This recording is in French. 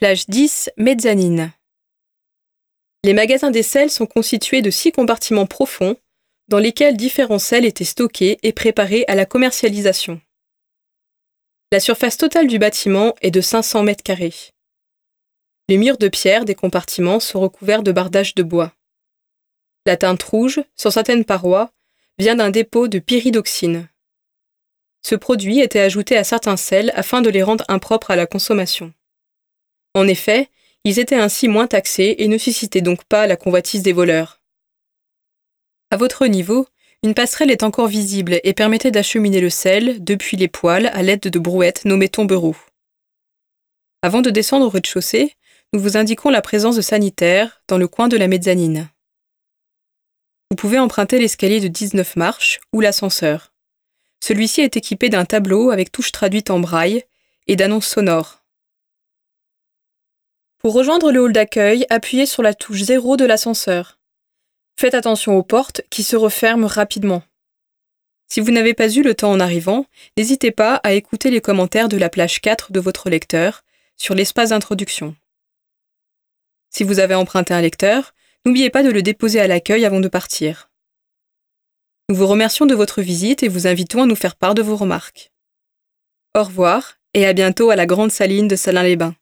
Plage 10, mezzanine. Les magasins des sels sont constitués de six compartiments profonds dans lesquels différents sels étaient stockés et préparés à la commercialisation. La surface totale du bâtiment est de 500 mètres carrés. Les murs de pierre des compartiments sont recouverts de bardages de bois. La teinte rouge, sur certaines parois, vient d'un dépôt de pyridoxine. Ce produit était ajouté à certains sels afin de les rendre impropres à la consommation. En effet, ils étaient ainsi moins taxés et ne suscitaient donc pas la convoitise des voleurs. À votre niveau, une passerelle est encore visible et permettait d'acheminer le sel depuis les poêles à l'aide de brouettes nommées tombereaux. Avant de descendre au rez-de-chaussée, nous vous indiquons la présence de sanitaires dans le coin de la mezzanine. Vous pouvez emprunter l'escalier de 19 marches ou l'ascenseur. Celui-ci est équipé d'un tableau avec touches traduites en braille et d'annonces sonores. Pour rejoindre le hall d'accueil, appuyez sur la touche 0 de l'ascenseur. Faites attention aux portes qui se referment rapidement. Si vous n'avez pas eu le temps en arrivant, n'hésitez pas à écouter les commentaires de la plage 4 de votre lecteur sur l'espace d'introduction. Si vous avez emprunté un lecteur, n'oubliez pas de le déposer à l'accueil avant de partir. Nous vous remercions de votre visite et vous invitons à nous faire part de vos remarques. Au revoir et à bientôt à la Grande Saline de Salins-les-Bains.